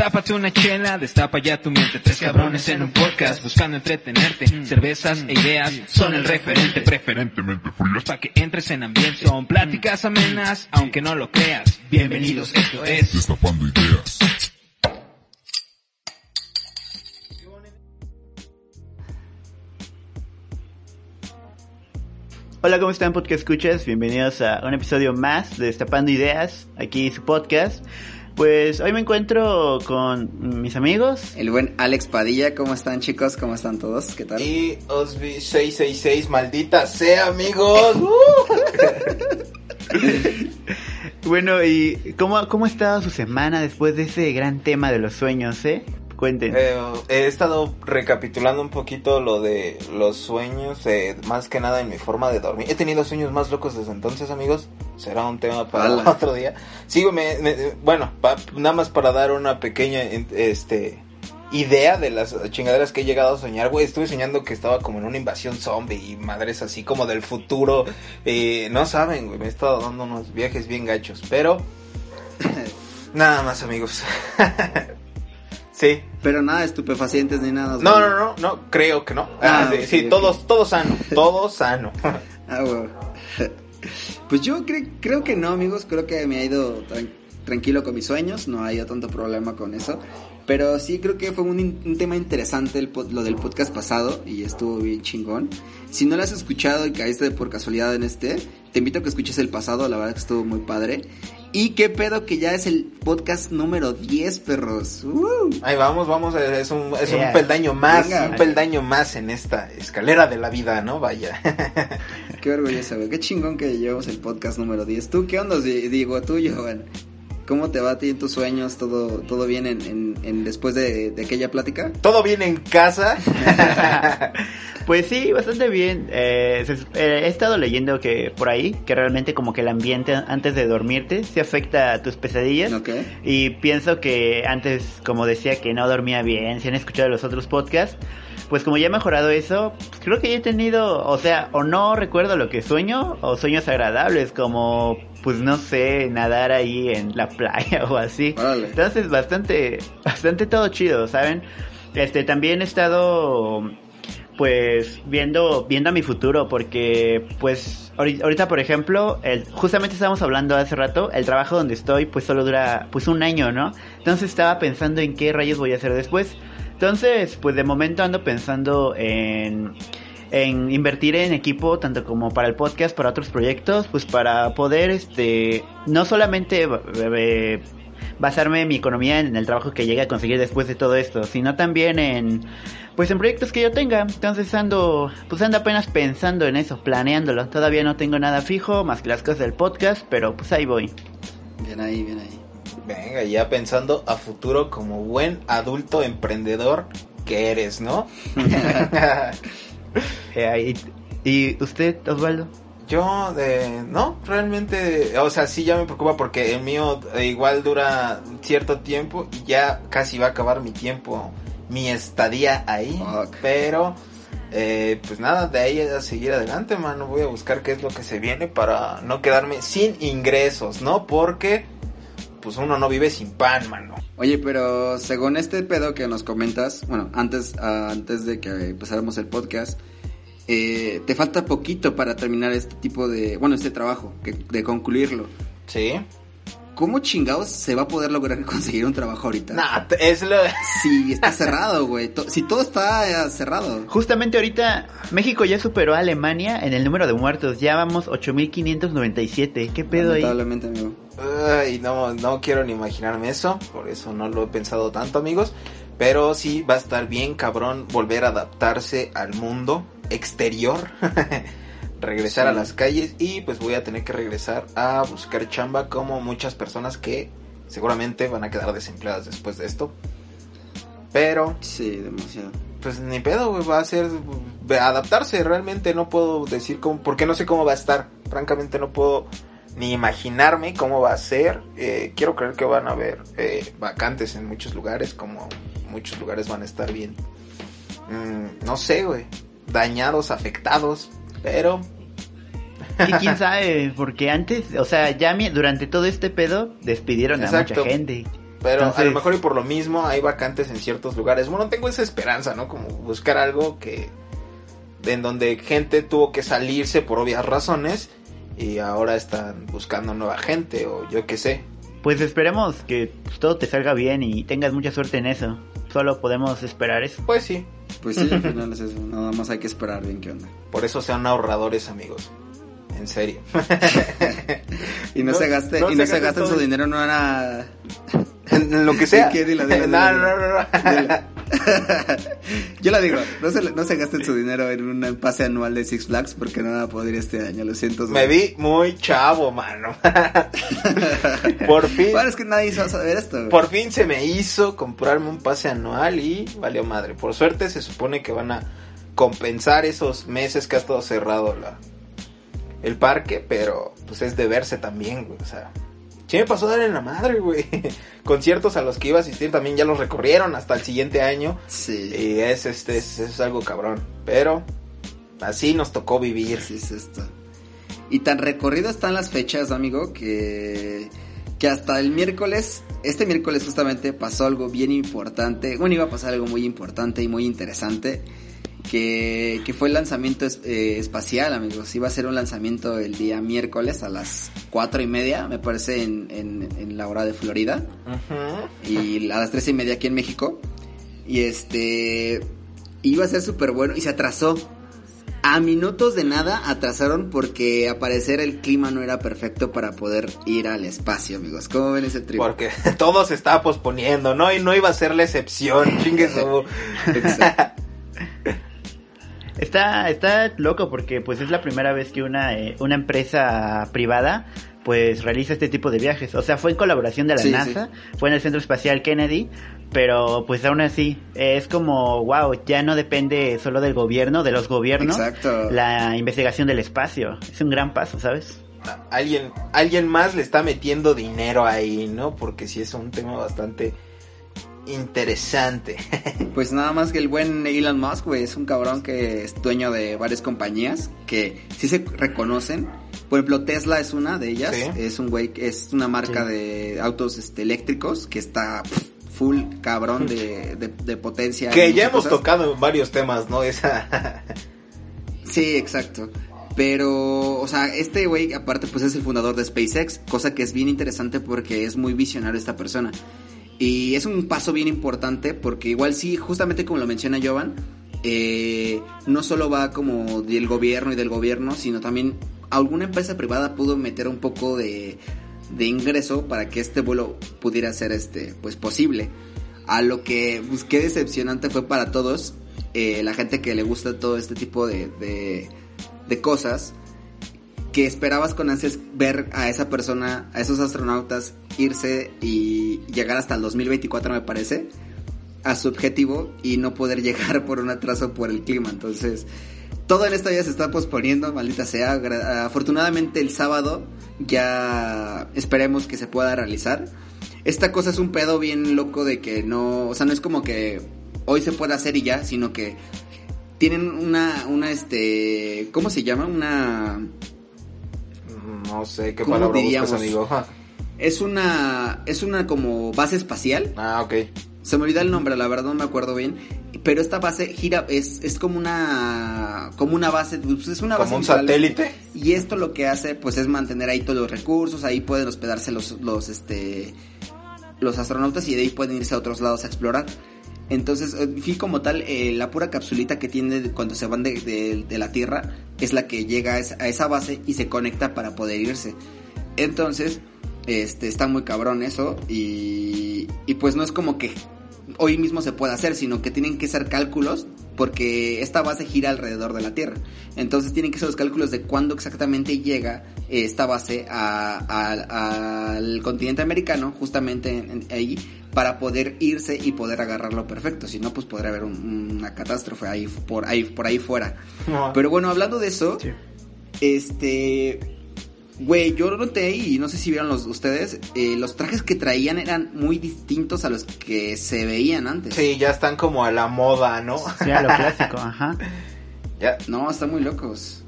Tápate una chela, destapa ya tu mente. Tres cabrones en un podcast buscando entretenerte. Cervezas e ideas son el referente, preferentemente frías. Para que entres en ambiente. Son pláticas amenas, aunque no lo creas. Bienvenidos, esto es Destapando ideas. Hola, ¿cómo están podcast escuchas? Bienvenidos a un episodio más de Destapando Ideas, aquí su podcast. Pues hoy me encuentro con mis amigos. El buen Alex Padilla, ¿cómo están chicos? ¿Cómo están todos? ¿Qué tal? Y Osby 666, maldita sea, amigos. Bueno, ¿y cómo, cómo ha estado su semana después de ese gran tema de los sueños, eh? Cuenten. Eh, he estado recapitulando un poquito lo de los sueños, eh, más que nada en mi forma de dormir. He tenido sueños más locos desde entonces, amigos. Será un tema para Ala. otro día. Sigo, me, me- bueno, pa- nada más para dar una pequeña, este, idea de las chingaderas que he llegado a soñar, güey. Estuve soñando que estaba como en una invasión zombie y madres así como del futuro. Eh, no saben, güey, me he estado dando unos viajes bien gachos, pero nada más, amigos. sí. Pero nada estupefacientes ni nada. No, no, no, no, creo que no. Ah, Ah, sí, sí, todos, todo sano, todo sano. Ah, güey. Pues yo cre- creo que no, amigos. Creo que me ha ido tran- tranquilo con mis sueños. No ha ido tanto problema con eso. Pero sí creo que fue un, un tema interesante el lo del podcast pasado y estuvo bien chingón. Si no lo has escuchado y caíste por casualidad en este, te invito a que escuches el pasado, la verdad que estuvo muy padre. Y qué pedo que ya es el podcast número 10, perros. ¡Uh! Ahí vamos, vamos, eh, es un, es un peldaño más, Venga. un peldaño más en esta escalera de la vida, ¿no? Vaya. Qué orgulloso, güey. Qué chingón que llevamos el podcast número 10. ¿Tú qué onda? Di- Digo, tú, Jovan. ¿Cómo te va a ti en tus sueños? ¿Todo, todo bien en, en- en después de, de aquella plática? ¿Todo bien en casa? Pues sí, bastante bien. Eh, eh, he estado leyendo que por ahí, que realmente como que el ambiente antes de dormirte se afecta a tus pesadillas. Ok. Y pienso que antes, como decía, que no dormía bien, si han escuchado los otros podcasts, pues como ya he mejorado eso, pues creo que ya he tenido, o sea, o no recuerdo lo que sueño, o sueños agradables, como, pues no sé, nadar ahí en la playa o así. Órale. Entonces, bastante, bastante todo chido, ¿saben? Este, también he estado, pues, viendo, viendo a mi futuro, porque, pues, ahori- ahorita, por ejemplo, el, justamente estábamos hablando hace rato, el trabajo donde estoy, pues, solo dura, pues, un año, ¿no? Entonces estaba pensando en qué rayos voy a hacer después. Entonces, pues, de momento ando pensando en en invertir en equipo tanto como para el podcast, para otros proyectos, pues para poder, este, no solamente eh, basarme mi economía en el trabajo que llegue a conseguir después de todo esto, sino también en, pues en proyectos que yo tenga. Entonces ando, pues ando apenas pensando en eso, planeándolo. Todavía no tengo nada fijo más que las cosas del podcast, pero pues ahí voy. Bien ahí, bien ahí. Venga, ya pensando a futuro como buen adulto emprendedor que eres, ¿no? Eh, ¿Y usted, Osvaldo? Yo, eh, no, realmente, o sea, sí ya me preocupa porque el mío eh, igual dura cierto tiempo y ya casi va a acabar mi tiempo, mi estadía ahí. Pero, eh, pues nada, de ahí a seguir adelante, mano. Voy a buscar qué es lo que se viene para no quedarme sin ingresos, ¿no? Porque, pues uno no vive sin pan, mano. Oye, pero según este pedo que nos comentas, bueno, antes, ah, antes de que empezáramos el podcast, eh, te falta poquito para terminar este tipo de, bueno, este trabajo, que, de concluirlo. Sí. ¿Cómo chingados se va a poder lograr conseguir un trabajo ahorita? Nah, es lo... Si está cerrado, güey. Si todo está eh, cerrado. Justamente ahorita México ya superó a Alemania en el número de muertos. Ya vamos 8597. ¿Qué pedo ahí? Lamentablemente, amigo. Ay, no, no quiero ni imaginarme eso, por eso no lo he pensado tanto, amigos. Pero sí va a estar bien cabrón volver a adaptarse al mundo exterior, regresar Sí. a las calles y pues voy a tener que regresar a buscar chamba como muchas personas que seguramente van a quedar desempleadas después de esto. Pero Sí, demasiado. pues ni pedo, güey, va a ser adaptarse, realmente no puedo decir cómo, porque no sé cómo va a estar, francamente no puedo ni imaginarme cómo va a ser, Eh, quiero creer que van a haber eh, vacantes en muchos lugares, como muchos lugares van a estar bien, mm, no sé, güey, dañados, afectados, pero Y quién sabe, porque antes, o sea, ya durante todo este pedo despidieron a mucha gente. Pero a lo mejor y por lo mismo hay vacantes en ciertos lugares. Bueno, tengo esa esperanza, ¿no? Como buscar algo que... En donde gente tuvo que salirse por obvias razones y ahora están buscando nueva gente o yo qué sé. Pues esperemos que todo te salga bien y tengas mucha suerte en eso. Solo podemos esperar eso. Pues sí, Pues sí, al final es eso. Nada más hay que esperar bien qué onda. por eso sean ahorradores, amigos. En serio. Y no, No- se gaste, no y no se se gaste gasten todo. su dinero en una... en lo que sea. ¿Qué? Dilo, dilo, no, dilo. no, no, no. Yo la digo, no se, no se gasten su dinero en un pase anual de Six Flags porque no van a poder ir este año, lo siento. Me vi muy chavo, mano. por fin. Bueno, es que nadie va a saber esto. Por fin se me hizo comprarme un pase anual y valió madre. Por suerte se supone que van a compensar esos meses que ha estado cerrado la, el parque, pero pues es de verse también, güey. O sea, sí me pasó a dar en la madre, güey. Conciertos a los que iba a asistir también ya los recorrieron hasta el siguiente año. Sí. Y es, este, es, es algo cabrón. Pero así nos tocó vivir. Así es esto. Y tan recorrido están las fechas, amigo, que, que hasta el miércoles, este miércoles justamente pasó algo bien importante. Bueno, iba a pasar algo muy importante y muy interesante. Que, que fue el lanzamiento es- eh, espacial, amigos. Iba a ser un lanzamiento el día miércoles a las cuatro y media, me parece, en, en, en la hora de Florida Ujú. y a las tres y media aquí en México. Y este iba a ser súper bueno y se atrasó. A minutos de nada atrasaron porque a parecer el clima no era perfecto para poder ir al espacio, amigos. ¿Cómo ven ese trip? Porque todo se estaba posponiendo, ¿no? Y no iba a ser la excepción. Chingue su- Exacto. Está, está loco porque pues es la primera vez que una, eh, una empresa privada pues realiza este tipo de viajes. O sea, fue en colaboración de la Sí, NASA, fue en el Centro Espacial Kennedy, pero pues aún así es como, wow, ya no depende solo del gobierno, de los gobiernos, Exacto. la investigación del espacio. Es un gran paso, ¿sabes? alguien, alguien más le está metiendo dinero ahí, ¿no? Porque sí es un tema bastante interesante. Pues nada más que el buen Elon Musk, güey, es un cabrón que es dueño de varias compañías que sí se reconocen. Por ejemplo, Tesla es una de ellas. Sí. Es un güey, es una marca Sí. de autos este, eléctricos que está pff, full cabrón de, de, de potencia. que ya hemos cosas. tocado en varios temas, ¿no? Esa... Sí, exacto. Pero, o sea, este güey aparte pues es el fundador de SpaceX, cosa que es bien interesante porque es muy visionario esta persona. Y es un paso bien importante porque igual sí, justamente como lo menciona Jovan, eh, no solo va como del gobierno y del gobierno, sino también alguna empresa privada pudo meter un poco de, de ingreso para que este vuelo pudiera ser este pues posible. A lo que pues, qué decepcionante fue para todos, eh, la gente que le gusta todo este tipo de, de, de cosas, que esperabas con ansias ver a esa persona, a esos astronautas irse y llegar hasta el 2024 me parece, a su objetivo y no poder llegar por un atraso por el clima. Entonces, todo en esta vida se está posponiendo, maldita sea. Afortunadamente el sábado ya esperemos que se pueda realizar. Esta cosa es un pedo bien loco de que no, o sea, no es como que hoy se pueda hacer y ya, sino que tienen una, una, este, ¿cómo se llama? Una, No sé qué ¿Cómo palabra diríamos? buscas, amigo. Ja. es una, es una como base espacial. Ah, ok. Se me olvida el nombre, la verdad no me acuerdo bien. Pero esta base gira, es, es como una, como una base, pues es una base Como un natural. satélite. Y esto lo que hace, pues, es mantener ahí todos los recursos, ahí pueden hospedarse los, los, este, los astronautas y de ahí pueden irse a otros lados a explorar. Entonces, en fin, como tal, eh, la pura capsulita que tiene cuando se van de, la Tierra es la que llega a esa, a esa base y se conecta para poder irse. Entonces, este, está muy cabrón eso y, y pues no es como que hoy mismo se pueda hacer, sino que tienen que ser cálculos porque esta base gira alrededor de la Tierra. Entonces tienen que ser los cálculos de cuándo exactamente llega eh, esta base a- a- al continente americano, justamente en- en- ahí, para poder irse y poder agarrarlo perfecto. Si no, pues podría haber un- una catástrofe ahí por ahí por ahí fuera. No. Pero bueno, hablando de eso, Sí. este. Güey, yo noté y no sé si vieron los ustedes, eh, los trajes que traían eran muy distintos a los que se veían antes. Sí, ya están como a la moda, ¿no? Sí, a lo clásico, ajá. Ya. No, están muy locos.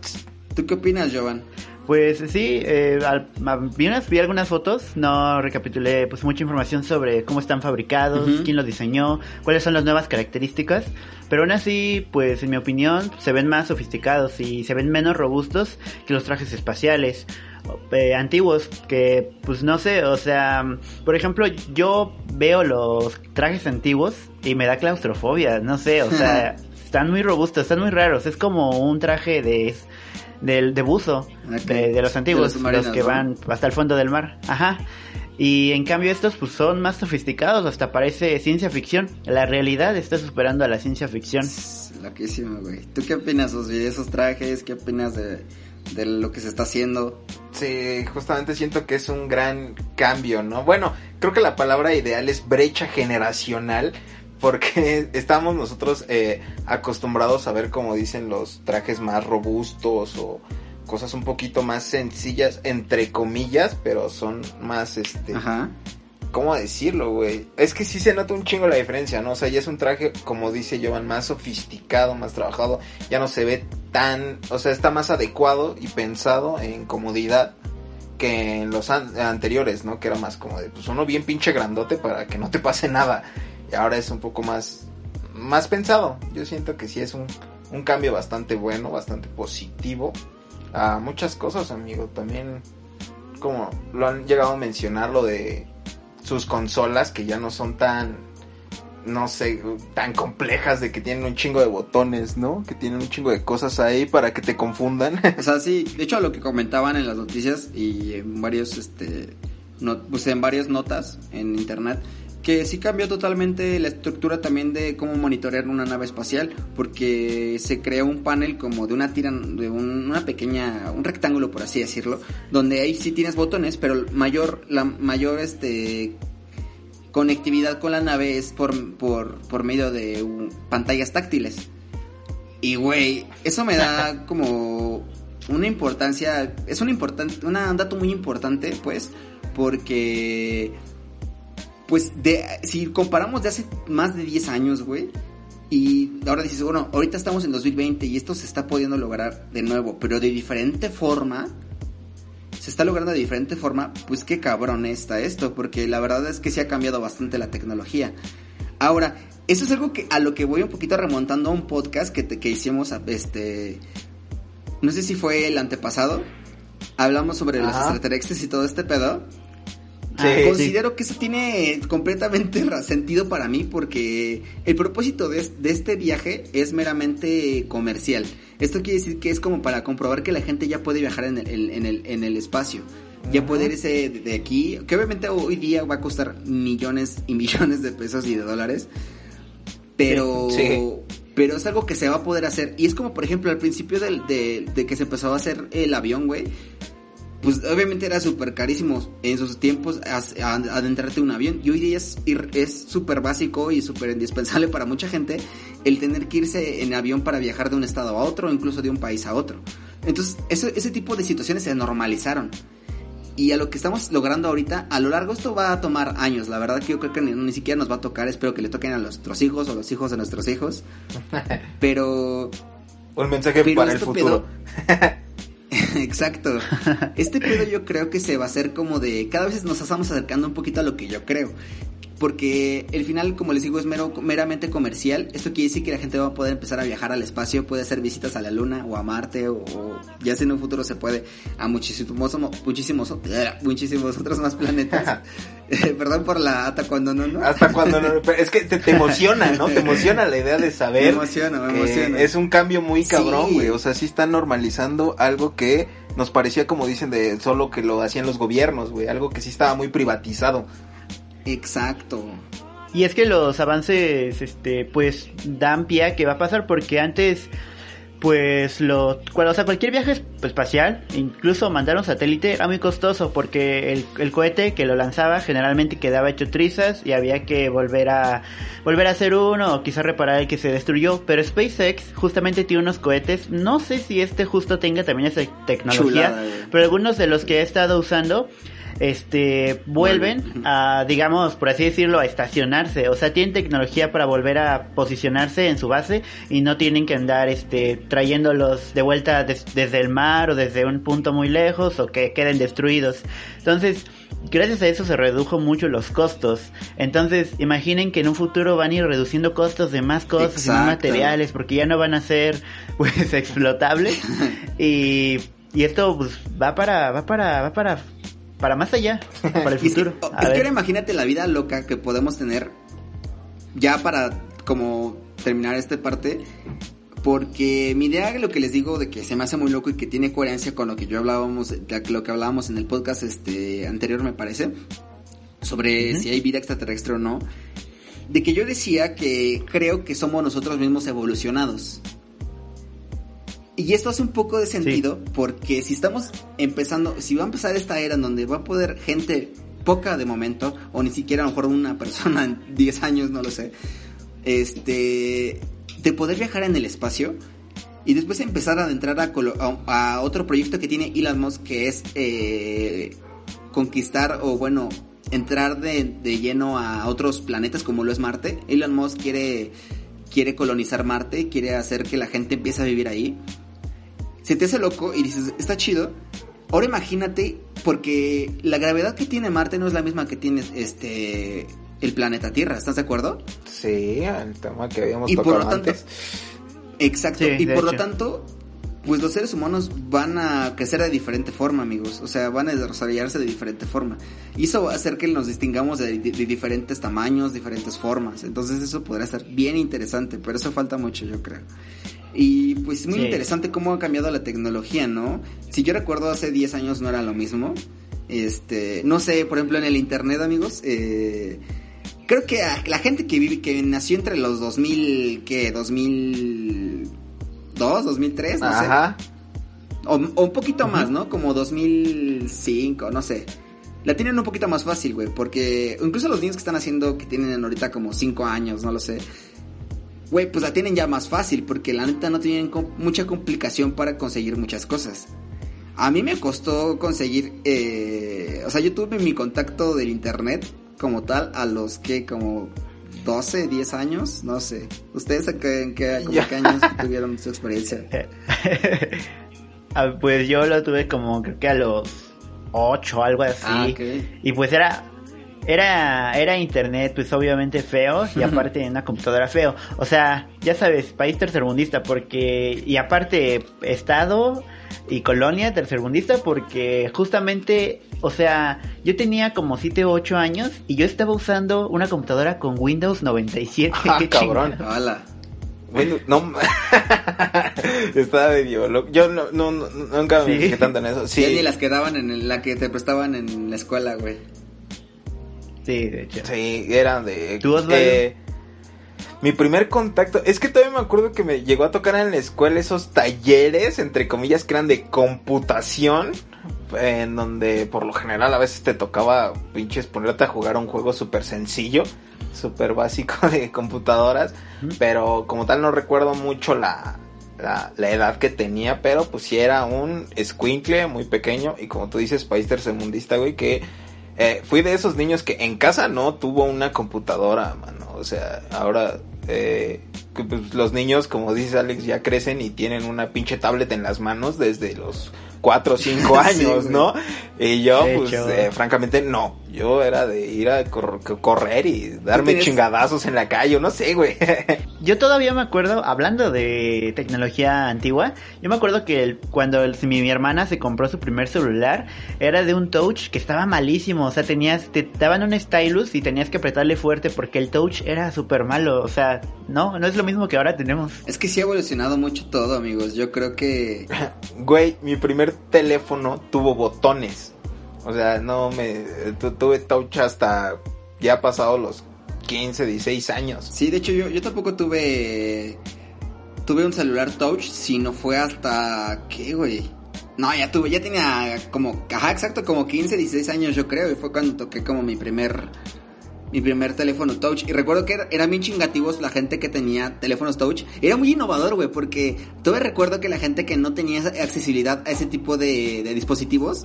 ¿Tú qué opinas, Jovan? Pues sí, eh, al- vi, unas- vi algunas fotos, no recapitulé pues mucha información sobre cómo están fabricados, quién los diseñó, cuáles son las nuevas características, pero aún así, pues en mi opinión, se ven más sofisticados y se ven menos robustos que los trajes espaciales eh, antiguos, que pues no sé, o sea, por ejemplo, yo veo los trajes antiguos y me da claustrofobia, no sé, o sea, están muy robustos, están muy raros, es como un traje de del de buzo Ok. de, de los antiguos, De los que ¿no? van hasta el fondo del mar. Ajá. Y en cambio estos pues son más sofisticados, hasta parece ciencia ficción. La realidad está superando a la ciencia ficción. Loquísimo, güey. ¿Tú qué opinas de esos trajes? ¿Qué opinas de, de lo que se está haciendo? Sí, justamente siento que es un gran cambio, ¿no? Bueno, creo que la palabra ideal es brecha generacional, porque estamos nosotros eh, acostumbrados a ver, como dicen, los trajes más robustos o cosas un poquito más sencillas, entre comillas, pero son más, este, Ajá. ¿cómo decirlo, güey? Es que sí se nota un chingo la diferencia, ¿no? O sea, ya es un traje, como dice Jovan, más sofisticado, más trabajado, ya no se ve tan, o sea, está más adecuado y pensado en comodidad que en los an- anteriores, ¿no? Que era más como de, pues uno bien pinche grandote para que no te pase nada. Ahora es un poco más, más pensado. Yo siento que sí es un, un cambio bastante bueno, bastante positivo a muchas cosas, amigo. También, como lo han llegado a mencionar, lo de sus consolas que ya no son tan no sé, tan complejas de que tienen un chingo de botones, ¿no? Que tienen un chingo de cosas ahí para que te confundan. O sea, sí, de hecho lo que comentaban en las noticias y en varios, este, no, pues en varias notas en internet, que sí cambió totalmente la estructura también de cómo monitorear una nave espacial, porque se creó un panel como de una tira, de un- una pequeña, un rectángulo por así decirlo, donde ahí sí tienes botones, pero mayor, la mayor, este, conectividad con la nave es por, por, por medio de un- pantallas táctiles. Y güey, eso me da como una importancia, es un importante, una- un dato muy importante, pues, porque pues de si comparamos de hace más de 10 años, güey, y ahora dices, bueno, ahorita estamos en 2020 y esto se está pudiendo lograr de nuevo, pero de diferente forma, se está logrando de diferente forma, pues qué cabrón está esto, porque la verdad es que se ha cambiado bastante la tecnología. Ahora, eso es algo que a lo que voy un poquito remontando a un podcast que, te- que hicimos, a- este, no sé si fue el antepasado, hablamos sobre los extraterrestres y todo este pedo. Sí, Ah, Considero que eso tiene completamente sentido para mí porque el propósito de, es- de este viaje es meramente comercial. Esto quiere decir que es como para comprobar que la gente ya puede viajar en el, en- en el, en el espacio. Ya puede irse de, de aquí, que obviamente hoy día va a costar millones y millones de pesos y de dólares. Pero, Sí. pero es algo que se va a poder hacer. Y es como, por ejemplo, al principio del- de, de que se empezó a hacer el avión, güey pues obviamente era súper carísimo en sus tiempos adentrarte en un avión y hoy día es ir- es súper básico y súper indispensable para mucha gente el tener que irse en avión para viajar de un estado a otro incluso de un país a otro. Entonces ese, ese tipo de situaciones se normalizaron. Y a lo que estamos logrando ahorita, a lo largo esto va a tomar años. La verdad que yo creo que ni, ni siquiera nos va a tocar. Espero que le toquen a nuestros hijos o los hijos de nuestros hijos. Pero Un mensaje Pero para el futuro. Exacto. Este pedo yo creo que se va a hacer como de... Cada vez nos estamos acercando un poquito a lo que yo creo. Porque el final, como les digo, es mero, meramente comercial. Esto quiere decir que la gente va a poder empezar a viajar al espacio, puede hacer visitas a la Luna o a Marte o, o ya si en un futuro se puede a muchísimos, muchísimos, muchísimos otros más planetas. Eh, Perdón por la hasta cuando no, ¿no? Hasta cuando no, pero es que te, te emociona, ¿no? Te emociona la idea de saber Me emociona, me emociona. es un cambio muy cabrón, Sí. güey. O sea, sí están normalizando algo que nos parecía, como dicen, de solo que lo hacían los gobiernos, güey. Algo que sí estaba muy privatizado. Exacto. Y es que los avances, este, pues, dan pie a que va a pasar porque antes, pues, lo, cual- o sea, cualquier viaje pues, espacial, incluso mandar un satélite, era muy costoso porque el, el cohete que lo lanzaba generalmente quedaba hecho trizas y había que volver a, volver a hacer uno o quizá reparar el que se destruyó. Pero SpaceX justamente tiene unos cohetes, no sé si este justo tenga también esa tecnología, Chulada, pero algunos de los que he estado usando este, vuelven a, digamos, por así decirlo, a estacionarse. O sea, tienen tecnología para volver a posicionarse en su base y no tienen que andar, este, trayéndolos de vuelta desde el mar o desde un punto muy lejos o que queden destruidos. Entonces, gracias a eso se redujo mucho los costos. Entonces, imaginen que en un futuro van a ir reduciendo costos de más cosas y más materiales porque ya no van a ser, pues, explotables. y, y esto, pues, va para, va para, va para para más allá, para el futuro. Oh, es que, ahora imagínate la vida loca que podemos tener ya para como terminar esta parte. Porque mi idea, lo que les digo, de que se me hace muy loco y que tiene coherencia con lo que yo hablábamos, lo que hablábamos en el podcast este anterior, me parece, sobre si hay vida extraterrestre o no, de que yo decía que creo que somos nosotros mismos evolucionados. Y esto hace un poco de sentido porque si estamos empezando, si va a empezar esta era en donde va a poder gente poca de momento, o ni siquiera a lo mejor una persona en 10 años, no lo sé, este, de poder viajar en el espacio y después empezar a adentrar a, otro proyecto que tiene Elon Musk que es eh, conquistar o bueno, entrar de, de lleno a otros planetas como lo es Marte. Elon Musk quiere quiere colonizar Marte, quiere hacer que la gente empiece a vivir ahí se te hace loco y dices, está chido. Ahora imagínate, porque la gravedad que tiene Marte no es la misma que tiene este el planeta Tierra, ¿estás de acuerdo? Sí, el tema que habíamos y por lo tanto, Exacto, y por lo tanto, pues los seres humanos van a crecer de diferente forma, amigos. O sea, van a desarrollarse de diferente forma. Y eso va a hacer que nos distingamos de, de, diferentes tamaños, diferentes formas. Entonces eso podrá ser bien interesante, pero eso falta mucho, yo creo. Y pues muy interesante cómo ha cambiado la tecnología, ¿no? Si yo recuerdo hace 10 años no era lo mismo. Este, no sé, por ejemplo en el internet, amigos, eh, creo que la gente que vive, que nació entre los 2000, ¿qué? 2002, 2003, no Ajá. sé. O, un poquito más, ¿no? Como 2005, no sé. La tienen un poquito más fácil, güey, porque incluso los niños que están haciendo, que tienen ahorita como 5 años, no lo sé, güey, pues la tienen ya más fácil, porque la neta no tienen mucha complicación para conseguir muchas cosas. A mí me costó conseguir, eh, o sea, yo tuve mi contacto del internet como tal a los que como 12, 10 años, no sé. ¿Ustedes en qué, años tuvieron su experiencia? Ah, pues yo lo tuve como creo que a los 8, algo así. Ah, y pues era era, era internet, pues obviamente feo, y aparte en una computadora feo. O sea, ya sabes, país tercermundista, porque, y aparte, estado y colonia tercermundista, porque justamente, o sea, yo tenía como 7 u 8 años y yo estaba usando una computadora con Windows 97. Ah, cabrón. Hola. Windows, no, estaba medio loco. Yo no, no, nunca me fijé tanto en eso. Sí. ni las quedaban en la que te prestaban en la escuela, güey. Sí, de hecho. Sí, eran de... ¿Tú eh, mi primer contacto, es que todavía me acuerdo que me llegó a tocar en la escuela esos talleres, entre comillas, que eran de computación, en donde por lo general a veces te tocaba pinches ponerte a jugar un juego súper sencillo, súper básico de computadoras, pero como tal no recuerdo mucho la, la, la, edad que tenía, pero pues sí era un squinkle muy pequeño y como tú dices, país tercermundista, güey, que eh, fui de esos niños que en casa no tuvo una computadora, mano. O sea, ahora eh, pues, los niños, como dice Alex, ya crecen y tienen una pinche tablet en las manos desde los 4 o 5 años, ¿no? Y yo, pues, eh, francamente, no. Yo era de ir a correr y darme chingadazos en la calle, no sé, güey. yo todavía me acuerdo, hablando de tecnología antigua, yo me acuerdo que cuando mi, hermana se compró su primer celular, era de un touch que estaba malísimo. O sea, tenías, te daban un stylus y tenías que apretarle fuerte porque el touch era súper malo. O sea, no, no es lo mismo que ahora tenemos. Es que sí ha evolucionado mucho todo, amigos. Yo creo que... güey, mi primer teléfono tuvo botones. O sea, no me tuve touch hasta ya pasado los 15, 16 años. Sí, de hecho yo, yo tampoco tuve tuve un celular touch, si no fue hasta ¿qué, güey? No, ya tuve, ya tenía como, ajá, exacto, como 15, 16 años yo creo, y fue cuando toqué como mi primer mi primer teléfono touch. Y recuerdo que eran bien chingativos la gente que tenía teléfonos touch. Era muy innovador, güey, porque todavía recuerdo que la gente que no tenía accesibilidad a ese tipo de, dispositivos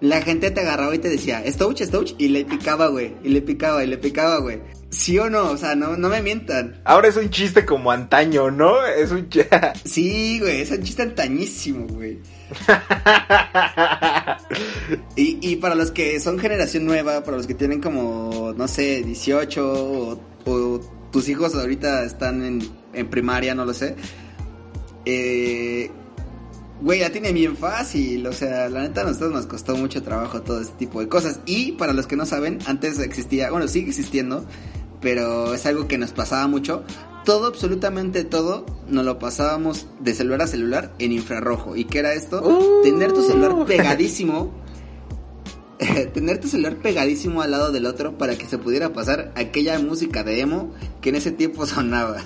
la gente te agarraba y te decía, Stouch, Stouch, y le picaba, güey, y le picaba, y le picaba, güey. ¿Sí o no? O sea, no, no me mientan. Ahora es un chiste como antaño, ¿no? Es un chiste. Sí, güey, es un chiste antañísimo, güey. y, y para los que son generación nueva, para los que tienen como, no sé, 18 o, tus hijos ahorita están en, en primaria, no lo sé. Eh, güey, ya tiene bien fácil. O sea, la neta a nosotros nos costó mucho trabajo todo este tipo de cosas. Y para los que no saben, antes existía, bueno, sigue existiendo, pero es algo que nos pasaba mucho. Todo, absolutamente todo, nos lo pasábamos de celular a celular en infrarrojo. ¿Y qué era esto? Uh. Tener tu celular pegadísimo. tener tu celular pegadísimo al lado del otro para que se pudiera pasar aquella música de emo que en ese tiempo sonaba.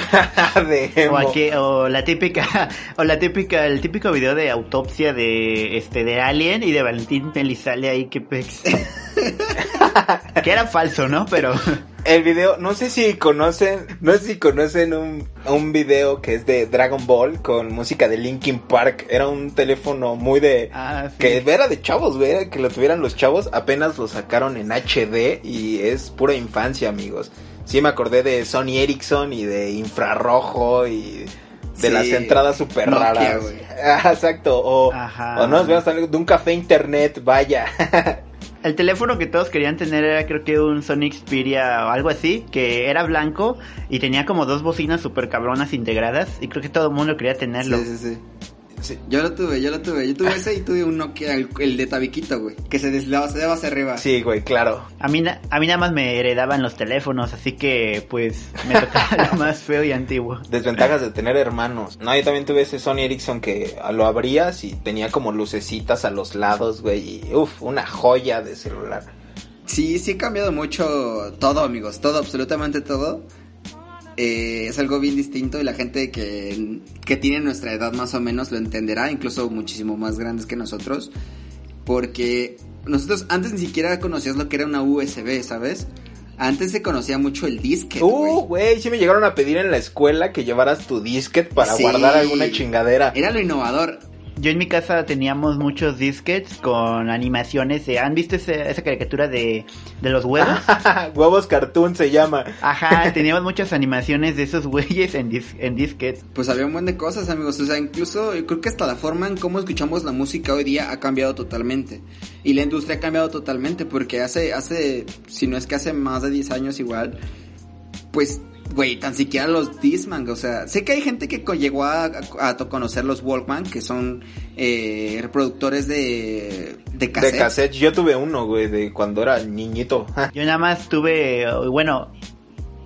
de emo. O, aquí, o la típica, o la típica, el típico video de autopsia de este de Alien y de Valentín Elizalde ahí que pex. Que era falso, ¿no? Pero El video, no sé si conocen, no sé si conocen un, un video que es de Dragon Ball con música de Linkin Park. Era un teléfono muy de... ah, sí. Que era de chavos, güey, que lo tuvieran los chavos. Apenas lo sacaron en HD y es pura infancia, amigos. Sí me acordé de Sony Ericsson y de infrarrojo y de Sí, las entradas super Nokia, raras. Ah, exacto, o, Ajá. o no, veas algo de un café internet, vaya. El teléfono que todos querían tener era creo que un Sony Xperia o algo así, que era blanco y tenía como dos bocinas super cabronas integradas y creo que todo el mundo quería tenerlo. Sí, sí, sí. Sí. Yo lo tuve, yo lo tuve. Yo tuve ese y tuve un Nokia, el, el de tabiquito, güey. Que se deslava, se daba hacia arriba. Sí, güey, claro. A mí, a mí nada más me heredaban los teléfonos, así que pues me tocaba lo más feo y antiguo. Desventajas de tener hermanos. No, yo también tuve ese Sony Ericsson que lo abrías y tenía como lucecitas a los lados, güey. Y uff, una joya de celular. Sí, sí ha cambiado mucho todo, amigos. Todo, absolutamente todo. Eh, es algo bien distinto y la gente que, que tiene nuestra edad más o menos lo entenderá, incluso muchísimo más grandes que nosotros. Porque nosotros antes ni siquiera conocías lo que era una USB, ¿sabes? Antes se conocía mucho el disquete. Uh, güey, sí me llegaron a pedir en la escuela que llevaras tu disquete para Sí. guardar alguna chingadera. Era lo innovador. Yo en mi casa teníamos muchos disquets con animaciones de... ¿Han visto ese- esa caricatura de, de los huevos? Huevos Cartoon se llama. Ajá, teníamos muchas animaciones de esos güeyes en, dis en disquets. Pues había un buen de cosas, amigos. O sea, incluso yo creo que hasta la forma en cómo escuchamos la música hoy día ha cambiado totalmente. Y la industria ha cambiado totalmente porque hace, hace, si no es que hace más de 10 años igual, pues, güey, tan siquiera los Discman, o sea, sé que hay gente que co- llegó a, a- a conocer los Walkman, que son eh, reproductores de, de cassette. De cassette. Yo tuve uno, güey, de cuando era niñito. Yo nada más tuve, bueno,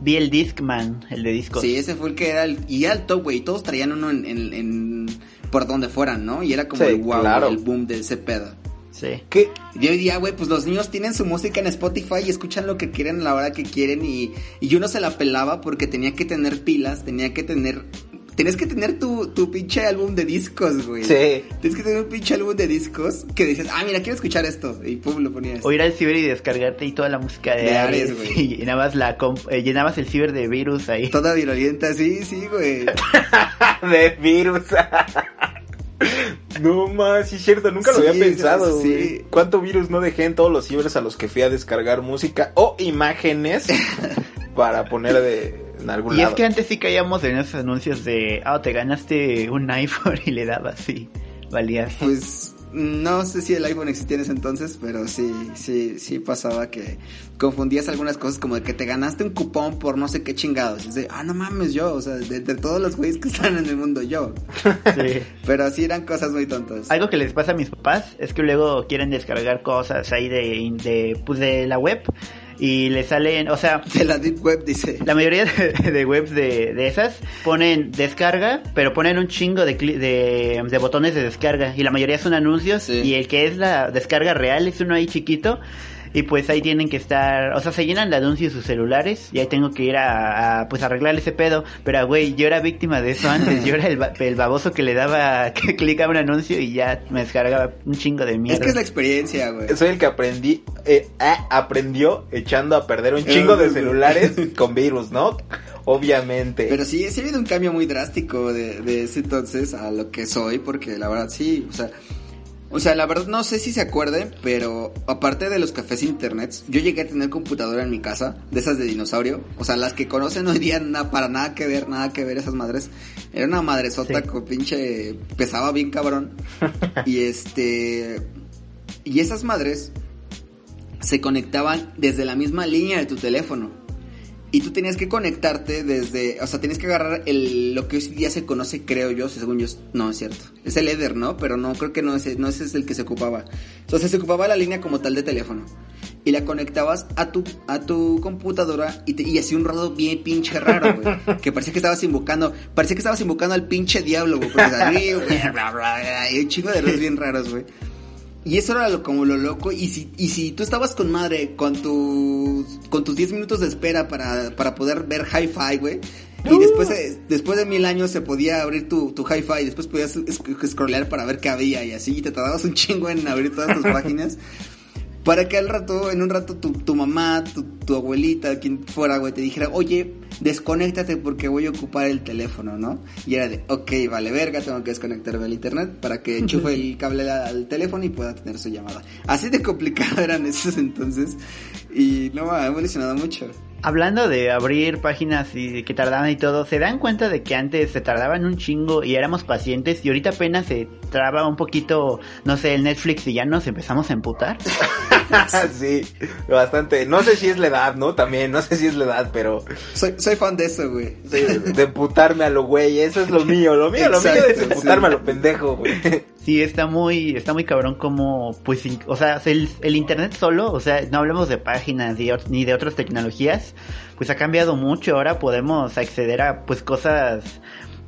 vi el Discman, el de discos. Sí, ese fue el que era el, y era el top, güey, todos traían uno en, en- en- por donde fueran, ¿no? Y era como Sí, el wow, claro. el boom de ese pedo. Sí. ¿Qué? Y hoy día, güey, pues los niños tienen su música en Spotify y escuchan lo que quieren a la hora que quieren y, y yo no se la pelaba porque tenía que tener pilas, tenía que tener... Tienes que tener tu, tu pinche álbum de discos, güey. Sí. Tienes que tener un pinche álbum de discos que dices, ah, mira, quiero escuchar esto. Y pum, lo ponías. O ir al ciber y descargarte y toda la música de, De Ares, Ares, güey. Y llenabas, la eh, llenabas el ciber de virus ahí. Toda virulenta, sí, sí, güey. de virus. no más, sí es cierto, nunca lo Sí, había pensado, sí. güey. ¿Cuánto virus no dejé en todos los cibers a los que fui a descargar música o imágenes para poner de en algún Y lado? es que antes sí caíamos en esos anuncios de, ah, te ganaste un iPhone y le dabas y valías. Pues no sé si el iPhone existía en ese entonces, pero sí, sí, sí pasaba que confundías algunas cosas como de que te ganaste un cupón por no sé qué chingados. Y es de, ah, no mames, yo, o sea, de, de todos los güeyes que están en el mundo, yo. Sí. Pero sí eran cosas muy tontas. Algo que les pasa a mis papás es que luego quieren descargar cosas ahí de, de, pues de la web y le salen, o sea, De la Deep Web dice. La mayoría de, de webs de, de esas ponen descarga, pero ponen un chingo de, de, de botones de descarga. Y la mayoría son anuncios. Sí. Y el que es la descarga real es uno ahí chiquito. Y pues ahí tienen que estar, o sea, se llenan de anuncios sus celulares y ahí tengo que ir a, a, pues arreglar ese pedo. Pero güey, yo era víctima de eso antes, yo era el, ba- el baboso que le daba que clic a un anuncio y ya me descargaba un chingo de Es mierda. que es la experiencia, güey. Soy el que aprendí, eh, ah, aprendió echando a perder un chingo de celulares con virus, ¿no? Obviamente. Pero sí, sí ha habido un cambio muy drástico de, de ese entonces a lo que soy, porque la verdad sí, o sea, O sea, la verdad no sé si se acuerden, pero aparte de los cafés internet, yo llegué a tener computadora en mi casa, de esas de dinosaurio. O sea, las que conocen hoy día nada, para nada que ver, nada que ver esas madres. Era una madresota Sí. con pinche... pesaba bien cabrón. y este... Y esas madres se conectaban desde la misma línea de tu teléfono. Y tú tenías que conectarte desde, o sea, tenías que agarrar el, lo que hoy día se conoce, creo yo, según yo, no es cierto. Es el Ether, ¿no? Pero no, creo que no ese, no ese es el que se ocupaba. Entonces se ocupaba la línea como tal de teléfono. Y la conectabas a tu, a tu computadora y, te, y hacía un ruido bien pinche raro, güey. Que parecía que estabas invocando, parecía que estabas invocando al pinche diablo, güey. Porque bla, bla, y un chingo de ruidos bien raros, güey. Y eso era lo, como lo loco. Y si, y si tú estabas con madre con tus, con tus 10 minutos de espera para, para poder ver hi-fi, güey. Y después, de- después de mil años se podía abrir tu, tu hi-fi y después podías scrollear para ver qué había y así. Y te tardabas un chingo en abrir todas tus páginas. Para que al rato, en un rato, tu, tu mamá, tu, tu abuelita, quien fuera, güey, te dijera, oye, desconéctate porque voy a ocupar el teléfono, ¿no? Y era de, ok, vale, verga, tengo que desconectarme al internet para que enchufe el cable al teléfono y pueda tener su llamada. Así de complicado eran esos entonces. Y no, ha evolucionado mucho. Hablando de abrir páginas y que tardaban y todo, ¿se dan cuenta de que antes se tardaban un chingo y éramos pacientes y ahorita apenas se traba un poquito, no sé, el Netflix y ya nos empezamos a emputar? sí, bastante. No sé si es la edad, ¿no? También, no sé si es la edad, pero Soy, soy fan de eso, güey. de, de emputarme a lo güey, eso es lo mío, lo mío, lo mío es Exacto, emputarme sí. a lo pendejo, güey. Sí, está muy, está muy cabrón como, pues, o sea, el, el internet solo, o sea, no hablemos de páginas ni de otras tecnologías, pues ha cambiado mucho. Ahora podemos acceder a, pues, cosas,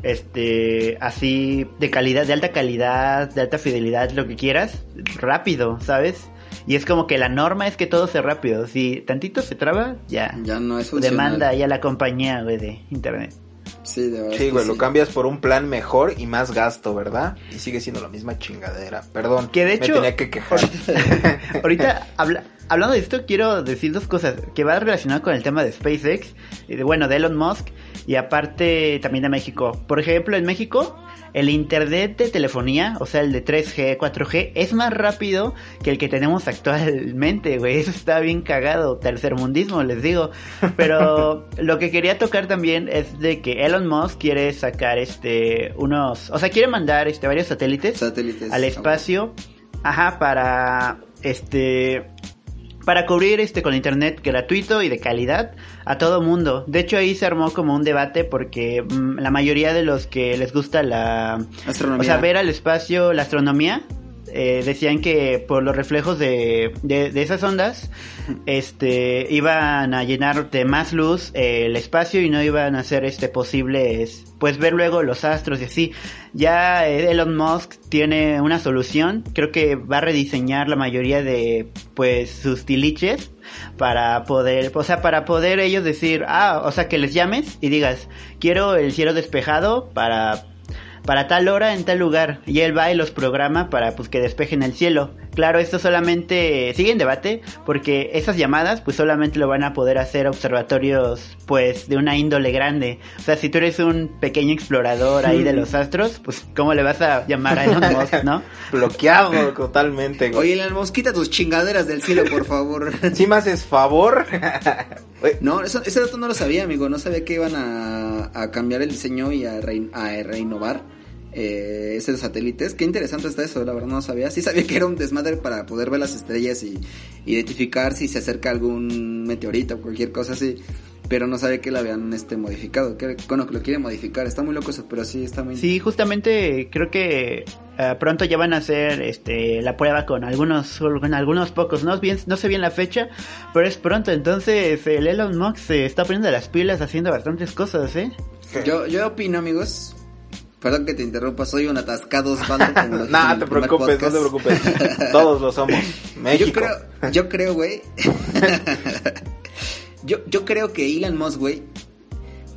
este, así de calidad, de alta calidad, de alta fidelidad, lo que quieras, rápido, ¿sabes? Y es como que la norma es que todo sea rápido. Si tantito se traba, ya. Ya no es funcional. Demanda ya la compañía, güey, de internet. Sí, de verdad. Sí, güey, sí. lo cambias por un plan mejor y más gasto, ¿verdad? Y sigue siendo la misma chingadera. Perdón, Que de hecho- me tenía que quejar. Ahorita, habla- hablando de esto, quiero decir dos cosas que va relacionado con el tema de SpaceX, y de, bueno, de Elon Musk, y aparte también de México. Por ejemplo, en México, el internet de telefonía, o sea, el de 3G, 4G, es más rápido que el que tenemos actualmente, güey. Eso está bien cagado, tercermundismo, les digo. Pero lo que quería tocar también es de que Elon Musk quiere sacar este unos, o sea, quiere mandar este varios satélites Satélites. al espacio, ajá, para este para cubrir este con internet gratuito y de calidad a todo mundo. De hecho ahí se armó como un debate porque mm, la mayoría de los que les gusta la Astronomía. o sea, ver al espacio, la astronomía, eh, decían que por los reflejos de, de, esas ondas, este, iban a llenar de más luz eh, el espacio y no iban a ser este posibles, pues ver luego los astros y así. Ya eh, Elon Musk tiene una solución, creo que va a rediseñar la mayoría de, pues, sus tiliches para poder, o sea, para poder ellos decir, ah, o sea, que les llames y digas, quiero el cielo despejado para para tal hora en tal lugar y él va y los programa para pues que despejen el cielo. Claro, esto solamente sigue en debate porque esas llamadas pues solamente lo van a poder hacer observatorios pues de una índole grande. O sea, si tú eres un pequeño explorador ahí de los astros, pues cómo le vas a llamar a Elon Musk, ¿no? Bloqueado totalmente, güey. Oye, Elon Musk, quita tus chingaderas del cielo, por favor. ¿Sí me haces favor? No, eso, ese dato no lo sabía, amigo. No sabía que iban a, a cambiar el diseño y a, rein- a reinnovar eh, esos satélites. Qué interesante está eso, la verdad no lo sabía. Sí sabía que era un desmadre para poder ver las estrellas y identificar si se acerca algún meteorito o cualquier cosa así. Pero no sabía que lo habían este modificado. Que, bueno, que lo quieren modificar. Está muy loco eso, pero sí está muy... Sí, justamente creo que eh, pronto ya van a hacer este la prueba con algunos con algunos pocos, no bien no sé bien la fecha, pero es pronto, entonces el Elon Musk se está poniendo las pilas haciendo bastantes cosas, ¿eh? Yo, yo opino, amigos. Perdón que te interrumpa, soy un atascado Osvaldo. no te preocupes, no te preocupes. Todos lo somos. México. Yo creo, yo creo, güey. yo, yo creo que Elon Musk, güey,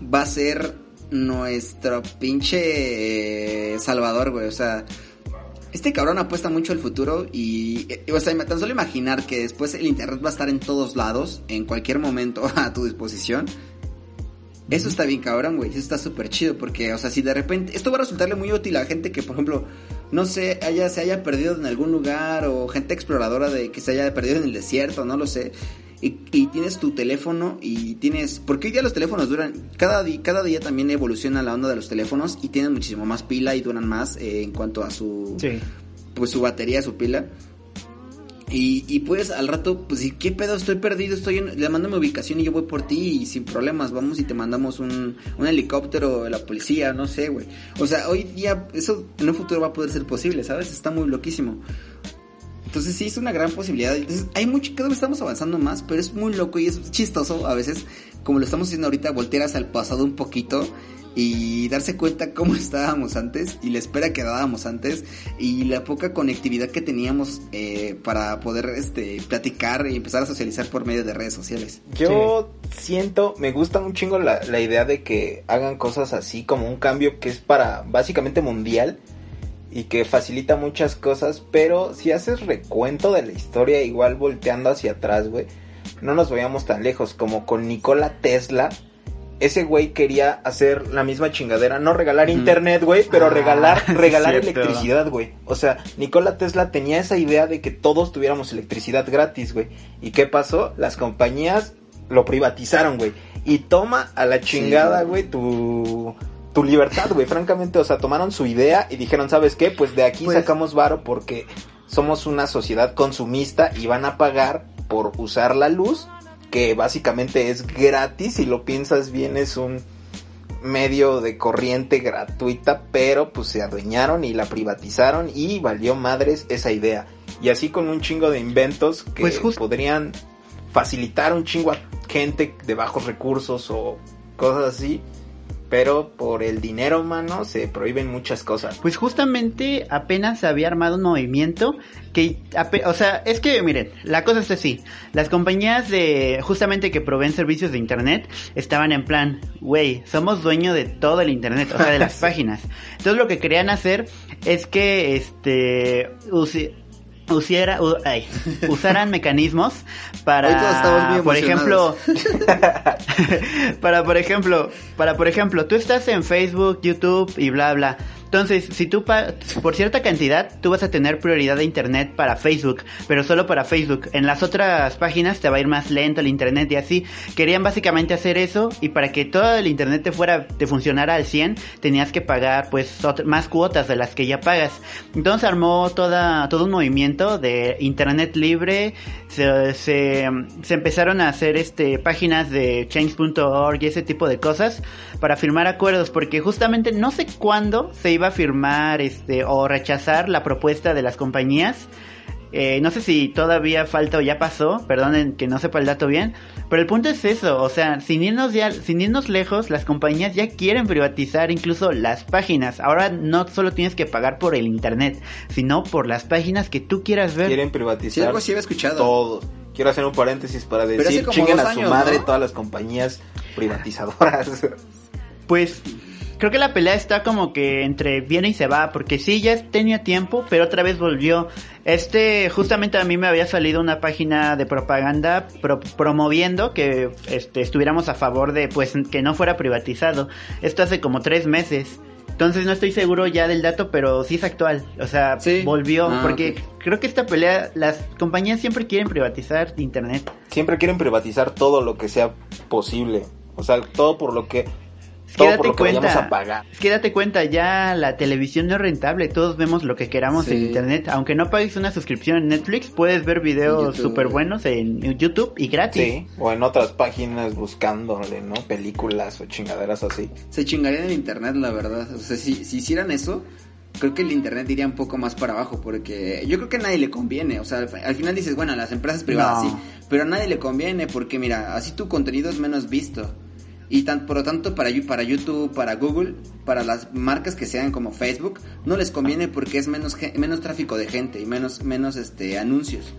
va a ser nuestro pinche eh, salvador, güey. O sea, este cabrón apuesta mucho al futuro y, eh, o sea, tan solo imaginar que después el internet va a estar en todos lados, en cualquier momento a tu disposición. Eso está bien cabrón, güey. Eso está súper chido porque, o sea, si de repente... Esto va a resultarle muy útil a gente que, por ejemplo, no sé, haya, se haya perdido en algún lugar o gente exploradora de que se haya perdido en el desierto, no lo sé. Y, y tienes tu teléfono y tienes... Porque hoy día los teléfonos duran... Cada, cada día también evoluciona la onda de los teléfonos y tienen muchísimo más pila y duran más eh, en cuanto a su... Sí. Pues su batería, su pila. Y, pues al rato, pues, ¿y ¿qué pedo? Estoy perdido, estoy en, le mando mi ubicación y yo voy por ti y sin problemas, vamos y te mandamos un, un helicóptero, la policía, no sé, güey. O sea, hoy día eso en un futuro va a poder ser posible, ¿sabes? Está muy loquísimo. Entonces sí es una gran posibilidad. Entonces, hay mucho, cada vez estamos avanzando más, pero es muy loco y es chistoso a veces, como lo estamos haciendo ahorita, voltear hacia el pasado un poquito y darse cuenta cómo estábamos antes y la espera que dábamos antes y la poca conectividad que teníamos eh, para poder este platicar y empezar a socializar por medio de redes sociales. Yo siento, me gusta un chingo la, la idea de que hagan cosas así, como un cambio que es para básicamente mundial y que facilita muchas cosas, pero si haces recuento de la historia, igual volteando hacia atrás, güey, no nos vayamos tan lejos, como con Nikola Tesla. Ese güey quería hacer la misma chingadera, no regalar internet, güey, pero Ah, regalar, regalar cierto. electricidad, güey. O sea, Nikola Tesla tenía esa idea de que todos tuviéramos electricidad gratis, güey. ¿Y qué pasó? Las compañías lo privatizaron, güey. Y toma a la chingada, güey, tu, tu libertad, güey. Francamente, o sea, tomaron su idea y dijeron, ¿sabes qué? Pues de aquí Pues- sacamos varo porque somos una sociedad consumista y van a pagar por usar la luz, que básicamente es gratis, si lo piensas bien, es un medio de corriente gratuita, pero pues se adueñaron y la privatizaron y valió madres esa idea. Y así con un chingo de inventos que Pues just- podrían facilitar un chingo a gente de bajos recursos o cosas así. Pero por el dinero, mano, se prohíben muchas cosas. Pues justamente apenas se había armado un movimiento que, o sea, es que miren, la cosa es así, las compañías de, justamente que proveen servicios de internet, estaban en plan, güey, somos dueños de todo el internet, o sea, de las páginas. Entonces lo que querían hacer es que, este, usiera- u- ay, usaran mecanismos para, por ejemplo, para por ejemplo, para por ejemplo, tú estás en Facebook, YouTube y bla bla. Entonces, si tú por cierta cantidad, tú vas a tener prioridad de internet para Facebook, pero solo para Facebook. En las otras páginas te va a ir más lento el internet y así. Querían básicamente hacer eso y para que todo el internet te fuera te funcionara al 100, tenías que pagar pues más cuotas de las que ya pagas. Entonces armó toda todo un movimiento de internet libre, se, se, se empezaron a hacer este páginas de change.org y ese tipo de cosas para firmar acuerdos porque justamente no sé cuándo se iba a firmar este o rechazar la propuesta de las compañías eh, no sé si todavía falta o ya pasó, perdonen que no sepa el dato bien, pero el punto es eso, o sea, sin irnos ya, sin irnos lejos, las compañías ya quieren privatizar incluso las páginas. Ahora no solo tienes que pagar por el internet, sino por las páginas que tú quieras ver. Quieren Sí, privatizar algo así había escuchado. todo. Quiero hacer un paréntesis para decir, chinguen a su años, madre ¿no? todas las compañías privatizadoras. Pues creo que la pelea está como que entre viene y se va, porque sí, ya tenía tiempo, pero otra vez volvió. Este, justamente a mí me había salido una página de propaganda pro- promoviendo que este, estuviéramos a favor de, pues, que no fuera privatizado. Esto hace como tres meses. Entonces no estoy seguro ya del dato, pero sí es actual. O sea, Sí. volvió. Ah, porque creo que esta pelea, las compañías siempre quieren privatizar Internet. Siempre quieren privatizar todo lo que sea posible. O sea, todo por lo que Es que todo date por lo que vayamos cuenta, a pagar. es que date cuenta, ya la televisión no es rentable, todos vemos lo que queramos Sí. en internet, aunque no pagues una suscripción en Netflix, puedes ver videos súper buenos en YouTube y gratis. Sí, o en otras páginas buscándole, ¿no? Películas o chingaderas así. Se chingarían el internet, la verdad. O sea, si, si hicieran eso, creo que el internet iría un poco más para abajo, porque yo creo que a nadie le conviene. O sea, al, al final dices, bueno, a las empresas privadas No. sí, pero a nadie le conviene, porque mira, así tu contenido es menos visto. Y tan, por lo tanto, para, para YouTube, para Google, para las marcas que sean como Facebook, no les conviene porque es menos, menos tráfico de gente y menos, menos este, anuncios.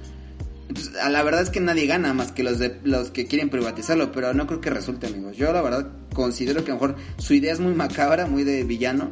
Entonces, la verdad es que nadie gana más que los de los que quieren privatizarlo, pero no creo que resulte, amigos. Yo la verdad considero que a lo mejor su idea es muy macabra, muy de villano,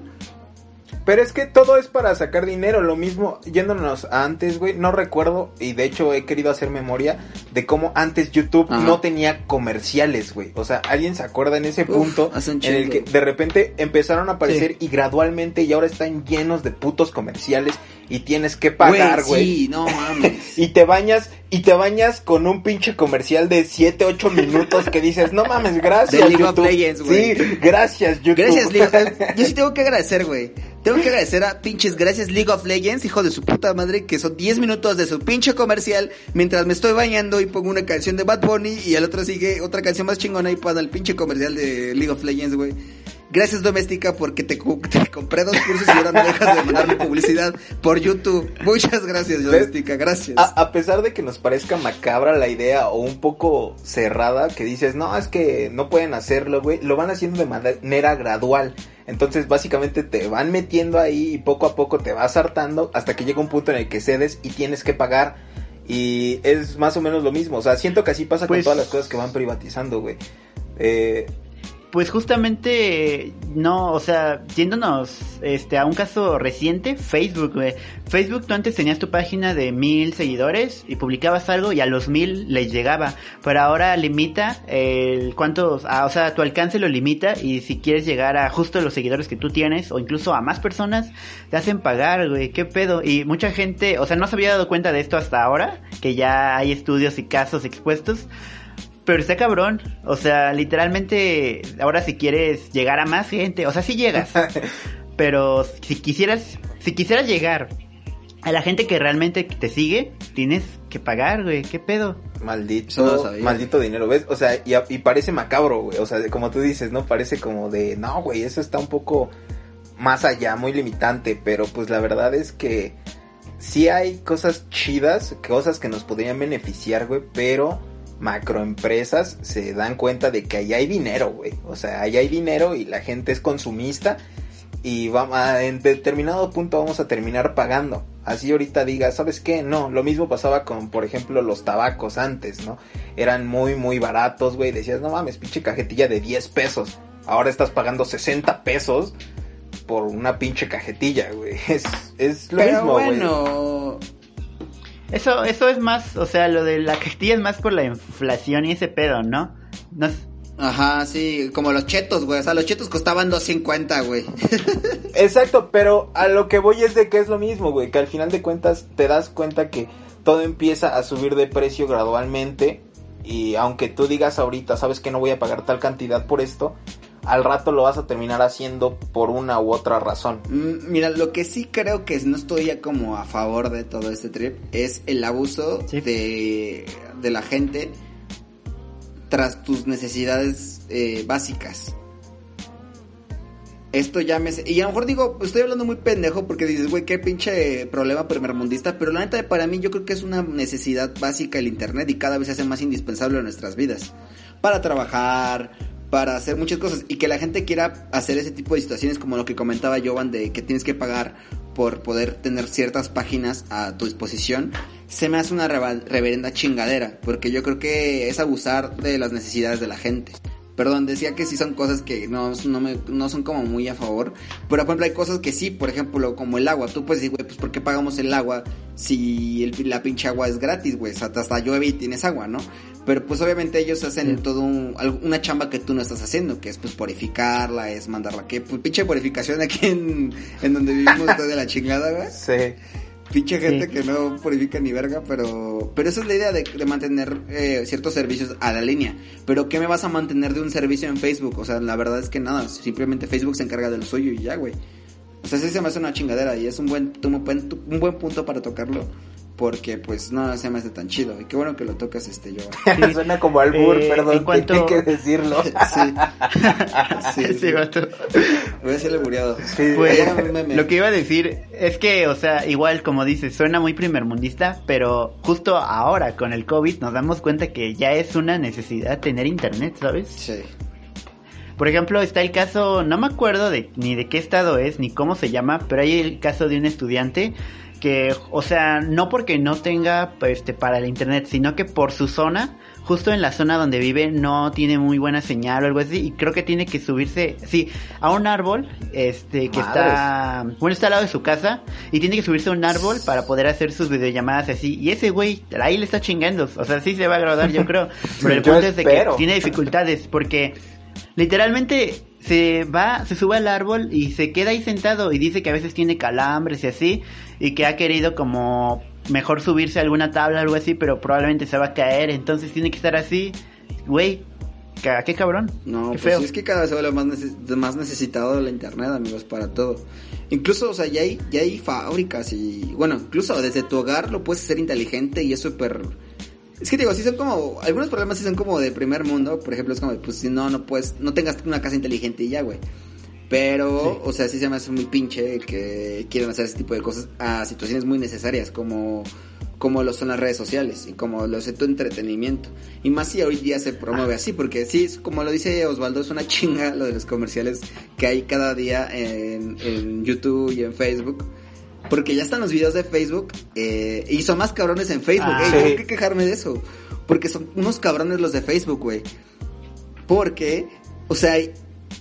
Pero es que todo es para sacar dinero. Lo mismo, yéndonos a antes, güey. No recuerdo, y de hecho he querido hacer memoria de cómo antes YouTube Ajá. no tenía comerciales, güey. O sea, alguien se acuerda en ese Uf, punto en el que de repente empezaron a aparecer y gradualmente y ahora están llenos de putos comerciales y tienes que pagar, güey. Sí, no mames. Y te bañas, y te bañas con un pinche comercial de 7, 8 minutos que dices, no mames, gracias. De League of YouTube". Legends, güey. Sí, gracias, YouTube. Gracias, League of Yo sí tengo que agradecer, güey. Tengo que agradecer a pinches gracias League of Legends, hijo de su puta madre, que son 10 minutos de su pinche comercial mientras me estoy bañando y pongo una canción de Bad Bunny y al otro sigue otra canción más chingona y para el pinche comercial de League of Legends, güey. Gracias doméstica porque te, compré dos cursos y ahora no dejas de mandarme publicidad por YouTube. Muchas gracias doméstica, gracias. A, a pesar de que nos parezca macabra la idea o un poco cerrada, que dices, no, es que no pueden hacerlo, güey, lo van haciendo de manera gradual. Entonces, básicamente te van metiendo ahí y poco a poco te vas hartando hasta que llega un punto en el que cedes y tienes que pagar. Y es más o menos lo mismo. O sea, siento que así pasa Pues- con todas las cosas que van privatizando, güey. Eh, Pues justamente, no, o sea, yéndonos este, a un caso reciente, Facebook, güey. Facebook, tú antes tenías tu página de mil seguidores y publicabas algo y a los mil les llegaba. Pero ahora limita el cuántos, ah, o sea, tu alcance lo limita y si quieres llegar a justo los seguidores que tú tienes o incluso a más personas, te hacen pagar, güey, qué pedo. Y mucha gente, o sea, no se había dado cuenta de esto hasta ahora, que ya hay estudios y casos expuestos. Pero está cabrón. O sea, literalmente, ahora si quieres llegar a más gente, o sea, sí llegas. pero si quisieras, si quisieras llegar a la gente que realmente te sigue, tienes que pagar, güey. ¿Qué pedo? No Maldito, maldito dinero, ¿ves? O sea, y, y parece macabro, güey. O sea, como tú dices, ¿no? Parece como de, no, güey, eso está un poco más allá, muy limitante. Pero pues la verdad es que sí hay cosas chidas, cosas que nos podrían beneficiar, güey, pero macroempresas se dan cuenta de que ahí hay dinero, güey. O sea, ahí hay dinero y la gente es consumista y vamos a, en determinado punto vamos a terminar pagando. Así ahorita diga, ¿sabes qué? No, lo mismo pasaba con, por ejemplo, los tabacos antes, ¿no? Eran muy, muy baratos, güey. Decías, no mames, pinche cajetilla de 10 pesos. Ahora estás pagando 60 pesos por una pinche cajetilla, güey. Es, es lo Pero mismo, güey. bueno, Eso, eso es más, o sea, lo de la castilla es más por la inflación y ese pedo, ¿no? No es- Ajá, sí, como los chetos, güey. O sea, los chetos costaban 2.50, güey. Exacto, pero a lo que voy es de que es lo mismo, güey, que al final de cuentas te das cuenta que todo empieza a subir de precio gradualmente y aunque tú digas ahorita, sabes que no voy a pagar tal cantidad por esto, al rato lo vas a terminar haciendo por una u otra razón. Mm, Mira, lo que sí creo que no estoy ya como a favor de todo este trip es el abuso Sí. de, de la gente tras tus necesidades eh, básicas. Esto ya me... Y a lo mejor digo, estoy hablando muy pendejo porque dices, güey, qué pinche problema primermundista, pero la neta para mí yo creo que es una necesidad básica el Internet y cada vez se hace más indispensable en nuestras vidas. Para trabajar, para hacer muchas cosas y que la gente quiera hacer ese tipo de situaciones como lo que comentaba Jovan de que tienes que pagar por poder tener ciertas páginas a tu disposición, se me hace una reverenda chingadera, porque yo creo que es abusar de las necesidades de la gente. Perdón, decía que sí son cosas que no, no, me- no son como muy a favor. Pero por ejemplo hay cosas que sí, por ejemplo como el agua. Tú puedes decir, güey, pues ¿por qué pagamos el agua si el- la pinche agua es gratis, güey? O sea, hasta llueve y tienes agua, ¿no? Pero pues obviamente ellos hacen Sí. todo un- una chamba que tú no estás haciendo, que es pues purificarla, es mandarla. Que pues, pinche purificación aquí en, en donde vivimos está de la chingada, güey. Sí. Pinche gente Sí. que no purifica ni verga, pero pero esa es la idea de, de mantener eh, ciertos servicios a la línea. Pero ¿qué me vas a mantener de un servicio en Facebook? O sea, la verdad es que nada, simplemente Facebook se encarga de lo suyo y ya, güey. O sea, sí se me hace una chingadera y es un buen, un buen, un buen punto para tocarlo. Porque pues no se me hace tan chido. Y qué bueno que lo tocas este yo. Sí. Suena como albur, Eh, perdón, cuanto- tenía que decirlo. Sí. Sí, Sí, sí. vato. Voy a hacerle muriado. Sí. Pues lo que iba a decir es que, o sea, igual como dices, suena muy primermundista, pero justo ahora con el COVID nos damos cuenta que ya es una necesidad tener internet, ¿sabes? Sí. Por ejemplo, está el caso, no me acuerdo de ni de qué estado es, ni cómo se llama, pero hay el caso de un estudiante que, o sea, no porque no tenga este para el internet, sino que por su zona, justo en la zona donde vive no tiene muy buena señal o algo así y creo que tiene que subirse, sí, a un árbol, este que está, bueno, está al lado de su casa y tiene que subirse a un árbol para poder hacer sus videollamadas así y ese güey ahí le está chingando, o sea, sí se va a agradar, yo creo, pero el punto es de que tiene dificultades porque literalmente se va, se sube al árbol y se queda ahí sentado y dice que a veces tiene calambres y así y que ha querido como mejor subirse a alguna tabla o algo así, pero probablemente se va a caer, entonces tiene que estar así, güey, qué cabrón, No, qué pues feo. es que cada vez se vuelve más, neces- más necesitado de la internet, amigos, para todo. Incluso, o sea, ya hay, ya hay fábricas y, bueno, incluso desde tu hogar lo puedes hacer inteligente y es súper... Es que digo, sí son como, algunos problemas sí son como de primer mundo, por ejemplo, es como, pues si no, no puedes, no tengas una casa inteligente y ya, güey. Pero, o sea, sí se me hace muy pinche que quieran hacer ese tipo de cosas a situaciones muy necesarias, como, como lo son las redes sociales y como lo es tu entretenimiento. Y más si hoy día se promueve así, porque sí, es como lo dice Osvaldo, es una chinga lo de los comerciales que hay cada día en, en YouTube y en Facebook. Porque ya están los videos de Facebook eh, y son más cabrones en Facebook. Ah. Ey, Sí. tengo que quejarme de eso. Porque son unos cabrones los de Facebook, güey. Porque, o sea,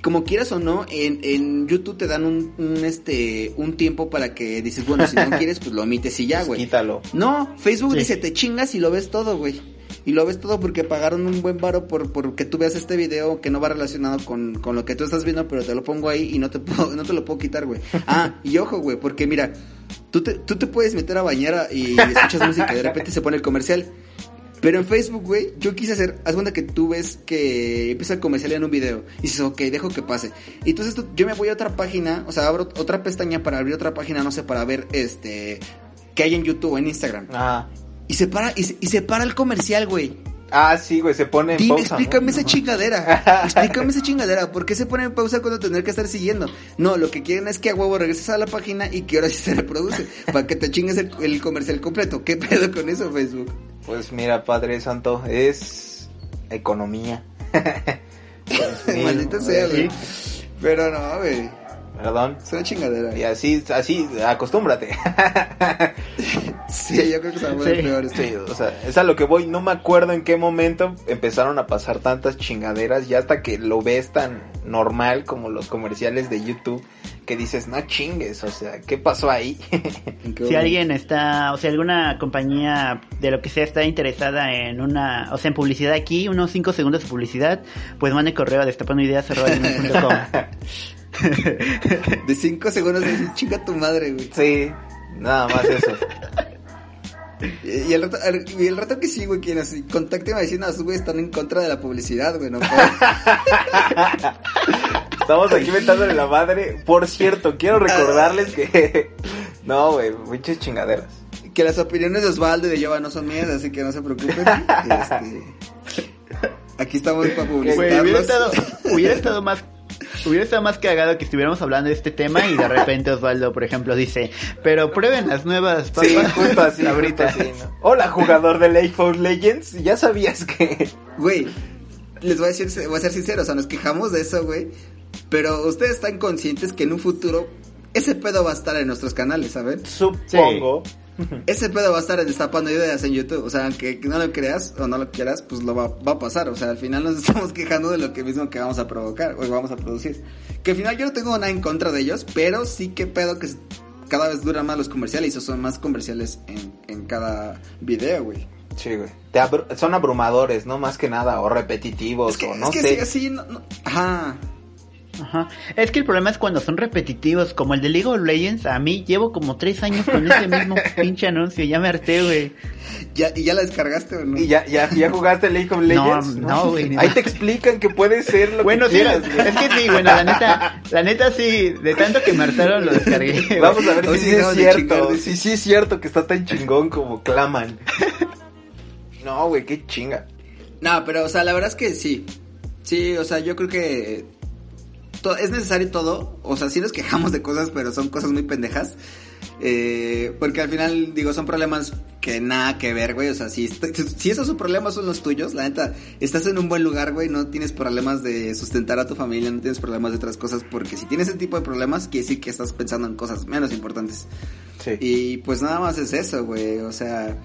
como quieras o no, en, en YouTube te dan un, un, este, un tiempo para que dices, bueno, si no quieres, pues lo omites y ya, güey. Quítalo. No, Facebook Sí. dice, te chingas y lo ves todo, güey. Y lo ves todo porque pagaron un buen varo por, por que tú veas este video que no va relacionado con, con lo que tú estás viendo, pero te lo pongo ahí y no te, puedo, no te lo puedo quitar, güey. Ah, y ojo, güey, porque mira, tú te, tú te puedes meter a bañar y escuchas música y de repente se pone el comercial. Pero en Facebook, güey, yo quise hacer, haz cuenta que tú ves que empieza el comercial en un video y dices, ok, dejo que pase. Y entonces tú- yo me voy a otra página, o sea, abro otra pestaña para abrir otra página, no sé, para ver este, qué hay en YouTube o en Instagram. Ah. Y se para, y se, y se para el comercial, güey. Ah, sí, güey, se pone en Dime, pausa, ¿no? explícame esa chingadera. explícame esa chingadera. ¿Por qué se pone en pausa cuando tener que estar siguiendo? No, lo que quieren es que a huevo regreses a la página y que ahora sí se reproduce. para que te chingues el, el comercial completo. ¿Qué pedo con eso, Facebook? Pues mira, Padre Santo, es economía. Pues, Maldita sea, sí. güey. Pero no, güey. Perdón. Es una chingadera. Y así, así, acostúmbrate. Sí, yo creo que se va a poner Sí. peor esto. Sí, o sea, es a lo que voy. No me acuerdo en qué momento empezaron a pasar tantas chingaderas. Ya hasta que lo ves tan normal como los comerciales de YouTube. Que dices, no chingues. O sea, ¿qué pasó ahí? ¿En qué Si alguien está, o sea, alguna compañía de lo que sea está interesada en una, o sea, en publicidad aquí, unos 5 segundos de publicidad, pues mande correo a destapanoideas.com. De 5 segundos de decir, chinga tu madre, güey. sí, nada más eso. Y el rato, y el rato que sí, güey, quien así, contácteme diciendo, a su güey están en contra de la publicidad, güey, no. Estamos aquí metándole la madre. Por cierto, quiero recordarles que. No, güey, muchas chingaderas. que las opiniones de Osvaldo y de Yoba no son mías, así que no se preocupen. Este, aquí estamos para Güey, hubiera publicitarlos. estado, hubiera estado más Hubiera estado más cagado que estuviéramos hablando de este tema y de repente Osvaldo, por ejemplo, dice, pero prueben las nuevas papas. Sí, justo así, Sabritas". justo así, ¿no? Hola, jugador de League of Legends. ¿Ya sabías que.? Güey, les voy a decir, voy a ser sincero, o sea, nos quejamos de eso, güey. Pero ustedes están conscientes que en un futuro ese pedo va a estar en nuestros canales, ¿saben? Supongo. Ese pedo va a estar en Destapando Ideas en YouTube. O sea, aunque no lo creas o no lo quieras, pues lo va, va a pasar. O sea, al final nos estamos quejando de lo que mismo que vamos a provocar o vamos a producir. Que al final yo no tengo nada en contra de ellos, pero sí que pedo que cada vez duran más los comerciales y son más comerciales en, en cada video, güey. Sí, güey. Te abru- son abrumadores, no más que nada, o repetitivos, Es que, o es no que sé. sí, así, no, no- ajá. Ajá. Es que el problema es cuando son repetitivos, como el de League of Legends, a mí llevo como tres años con ese mismo pinche anuncio, ya me harté, güey. Ya, ¿Y ya la descargaste o no? ¿Y ya, ya, ya jugaste League of Legends? no, güey, ni Ahí te explican que puede ser lo Bueno, que sí, quieras, güey. es que sí, bueno, la neta, la neta sí, de tanto que me hartaron lo descargué. güey. Vamos a ver Hoy si sí sí es cierto. Si sí es cierto que está tan chingón como claman. No, güey, qué chinga. No, pero, o sea, la verdad es que sí. Sí, o sea, yo creo que es necesario todo. O sea, sí nos quejamos de cosas, pero son cosas muy pendejas. Eh, porque al final, digo, son problemas que nada que ver, güey. O sea, si, si esos problemas son los tuyos, la neta, estás en un buen lugar, güey. No tienes problemas de sustentar a tu familia, no tienes problemas de otras cosas. Porque si tienes ese tipo de problemas, quiere decir que estás pensando en cosas menos importantes. Sí. Y pues nada más es eso, güey. O sea,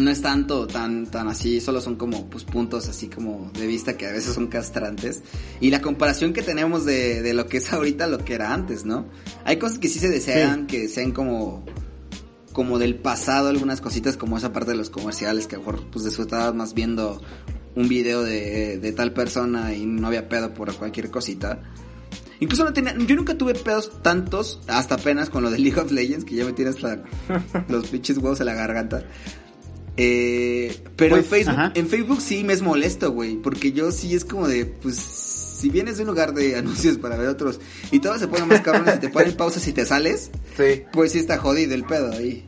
no es tanto tan tan así, solo son como pues puntos así como de vista que a veces son castrantes y la comparación que tenemos de, de lo que es ahorita a lo que era antes, ¿no? Hay cosas que sí se desean que sean como como del pasado, algunas cositas como esa parte de los comerciales que a lo mejor pues disfrutabas más viendo un video de, de tal persona y no había pedo por cualquier cosita. Incluso no tenía, yo nunca tuve pedos tantos, hasta apenas con lo de League of Legends, que ya me tienes los pinches huevos en la garganta. Eh, pero en, Pues, Facebook, ajá. en Facebook sí me es molesto, güey. Porque yo sí es como de, pues, si vienes de un lugar de anuncios para ver otros y todos se ponen más cabrones y te ponen pausas y te sales, Sí. pues sí está jodido el pedo ahí.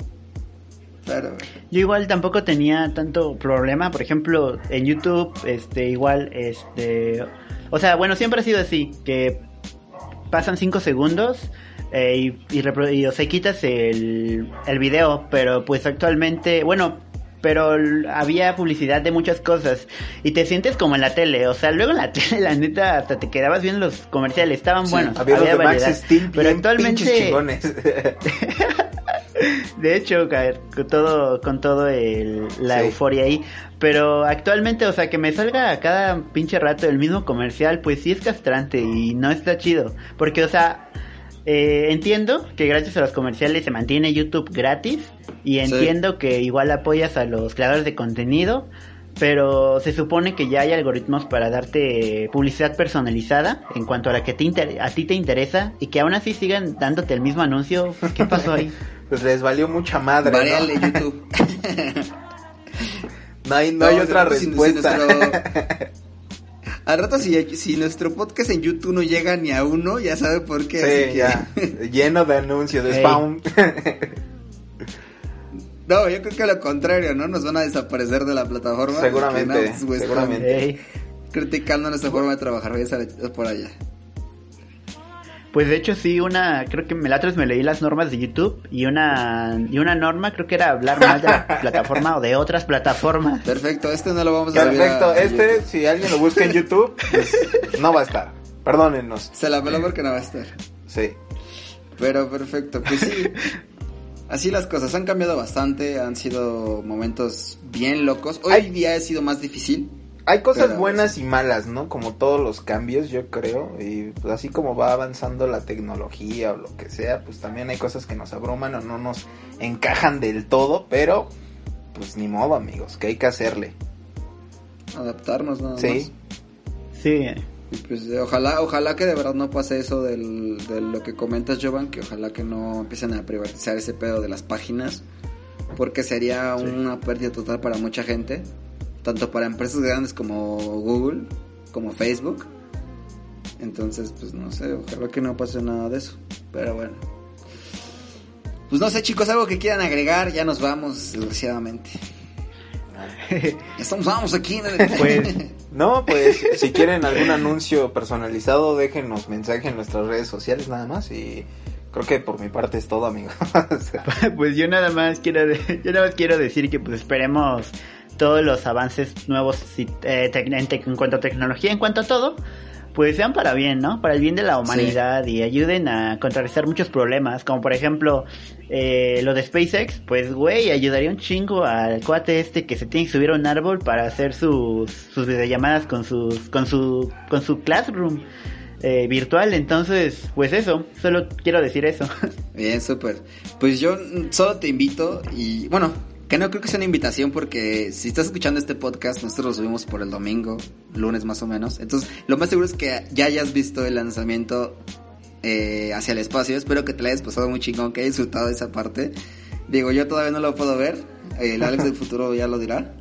Pero, Yo igual tampoco tenía tanto problema, por ejemplo, en YouTube, este, igual, este, o sea, bueno, siempre ha sido así, que pasan 5 segundos eh, y, y, y, o sea, quitas el, el video, pero pues actualmente, bueno, pero había publicidad de muchas cosas y te sientes como en la tele, o sea, luego en la tele, la neta, hasta te quedabas viendo los comerciales, estaban Sí, buenos, Había Max variedad, Steel pero actualmente... De hecho, con todo, con todo el, la Sí. euforia ahí. Pero actualmente, o sea, que me salga a cada pinche rato el mismo comercial, pues sí es castrante y no está chido. Porque, o sea, eh, entiendo que gracias a los comerciales se mantiene YouTube gratis. Y entiendo que igual apoyas a los creadores de contenido. Pero se supone que ya hay algoritmos para darte publicidad personalizada en cuanto a la que te inter- a ti te interesa y que aún así sigan dándote el mismo anuncio. ¿Qué pasó ahí? Pues les valió mucha madre, ¿no? YouTube. No hay, no hay otra si- respuesta. nuestro- Al rato si, si nuestro podcast en YouTube no llega ni a uno, ya sabe por qué. así Sí, que- ya. Lleno de anuncios, de Ey. spam. No, yo creo que lo contrario, ¿no? Nos van a desaparecer de la plataforma. Seguramente, seguramente. Criticando nuestra forma de trabajar, voy a estar por allá. Pues de hecho sí, una, creo que me la otra vez me leí las normas de YouTube y una, y una norma creo que era hablar mal de la plataforma o de otras plataformas. Perfecto, este no lo vamos a subir Perfecto. a- a Este, YouTube. si alguien lo busca en YouTube, pues, no va a estar. Perdónennos. Se la peló porque no va a estar. Sí. Pero perfecto, pues sí. Así las cosas han cambiado bastante, han sido momentos bien locos. Hoy Ay. día ha sido más difícil. Hay cosas Pero, buenas y malas, ¿no? Como todos los cambios, yo creo. Y pues, así como va avanzando la tecnología o lo que sea, pues también hay cosas que nos abruman o no nos encajan del todo, pero pues ni modo, amigos, que hay que hacerle. Adaptarnos nada Sí. Sí, más. Y pues eh, ojalá, ojalá que de verdad no pase eso del, de lo que comentas, Jovan, que ojalá que no empiecen a privatizar ese pedo de las páginas, porque sería una pérdida total para mucha gente, tanto para empresas grandes como Google, como Facebook. Entonces, pues no sé, ojalá que no pase nada de eso, pero bueno. Pues no sé, chicos, algo que quieran agregar, ya nos vamos, desgraciadamente. Ya estamos, vamos aquí en el... pues No, pues si quieren algún anuncio personalizado, déjenos mensaje en nuestras redes sociales nada más y creo que por mi parte es todo, amigo. O sea, pues yo nada más quiero de- yo nada más quiero decir que pues esperemos todos los avances nuevos eh, en, cuanto a tecnología, en cuanto a todo, pues sean para bien, ¿no? Para el bien de la humanidad y ayuden a contrarrestar muchos problemas, como por ejemplo eh, lo de SpaceX, pues güey, ayudaría un chingo al cuate este que se tiene que subir a un árbol para hacer sus, sus videollamadas con sus con su con su classroom eh, virtual, entonces pues eso, solo quiero decir eso. Bien, súper. Pues yo solo te invito y bueno, que no creo que sea una invitación porque si estás escuchando este podcast, nosotros lo subimos por el domingo, lunes más o menos. Entonces, lo más seguro es que ya hayas visto el lanzamiento eh, hacia el espacio. Espero que te la hayas pasado muy chingón, que hayas disfrutado de esa parte. Digo, yo todavía no lo puedo ver. El Alex del futuro ya lo dirá.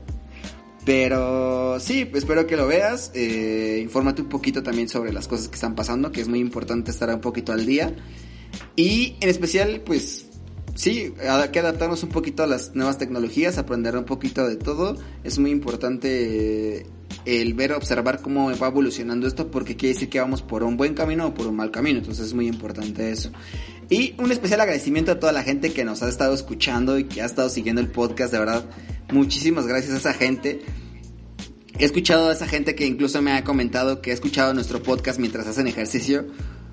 Pero sí, espero que lo veas. Eh, infórmate un poquito también sobre las cosas que están pasando, que es muy importante estar un poquito al día. Y en especial, pues, sí, hay que adaptarnos un poquito a las nuevas tecnologías, aprender un poquito de todo. Es muy importante eh, el ver, observar cómo va evolucionando esto, porque quiere decir que vamos por un buen camino o por un mal camino. Entonces es muy importante eso. Y un especial agradecimiento a toda la gente que nos ha estado escuchando y que ha estado siguiendo el podcast, de verdad. Muchísimas gracias a esa gente. He escuchado a esa gente que incluso me ha comentado que ha escuchado nuestro podcast mientras hacen ejercicio.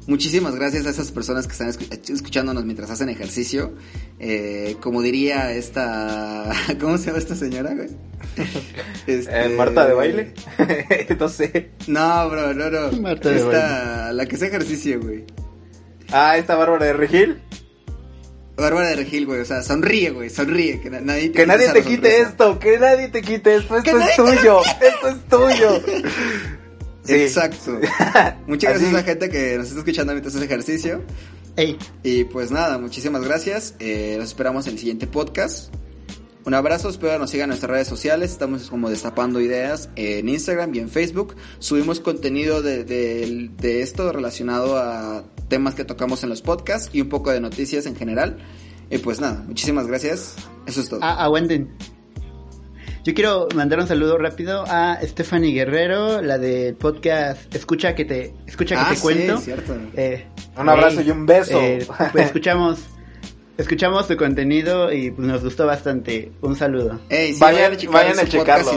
Muchísimas gracias a esas personas que están escuchándonos mientras hacen ejercicio. Eh, como diría esta... ¿Cómo se llama esta señora, güey? Este... ¿Marta de baile? no sé. No, bro, no, no. Marta de esta... La que hace ejercicio, güey. Ah, esta Bárbara de Regil. Bárbara de Regil, güey, o sea, sonríe, güey, sonríe, que nadie te, que nadie te quite esto, que nadie te quite esto, esto es tuyo, esto es tuyo. Exacto. Muchas gracias a la gente que nos está escuchando mientras hace ejercicio. Y pues nada, muchísimas gracias. Eh, los esperamos en el siguiente podcast. Un abrazo, espero que nos sigan en nuestras redes sociales. Estamos como destapando ideas en Instagram y en Facebook. Subimos contenido de, de, esto relacionado a temas que tocamos en los podcasts y un poco de noticias en general. Y pues nada, muchísimas gracias. Eso es todo. Ah. Yo quiero mandar un saludo rápido a Stephanie Guerrero, la del podcast Escucha que te, escucha que ah, te cuento. Cierto. Eh, un abrazo y un beso. Eh, pues escuchamos, escuchamos tu contenido y pues, nos gustó bastante. Un saludo. vayan, vayan a checarlo.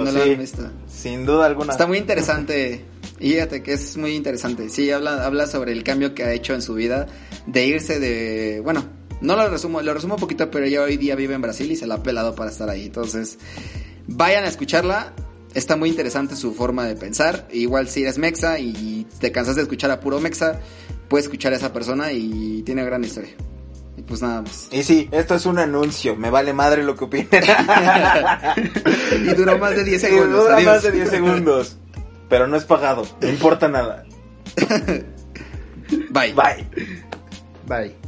Sin duda alguna. Está muy interesante. Y fíjate que es muy interesante. Sí, habla, habla sobre el cambio que ha hecho en su vida de irse de, bueno, no lo resumo, lo resumo un poquito, pero ella hoy día vive en Brasil y se la ha pelado para estar ahí. Entonces, Vayan a escucharla. Está muy interesante su forma de pensar. Igual si eres mexa y te cansas de escuchar a puro mexa, puedes escuchar a esa persona y tiene gran historia. Y pues nada más. Y sí, esto es un anuncio. Me vale madre lo que opinen. y duró más de 10 segundos. Y dura más de 10 segundos. Pero no es pagado. No importa nada. Bye. Bye. Bye.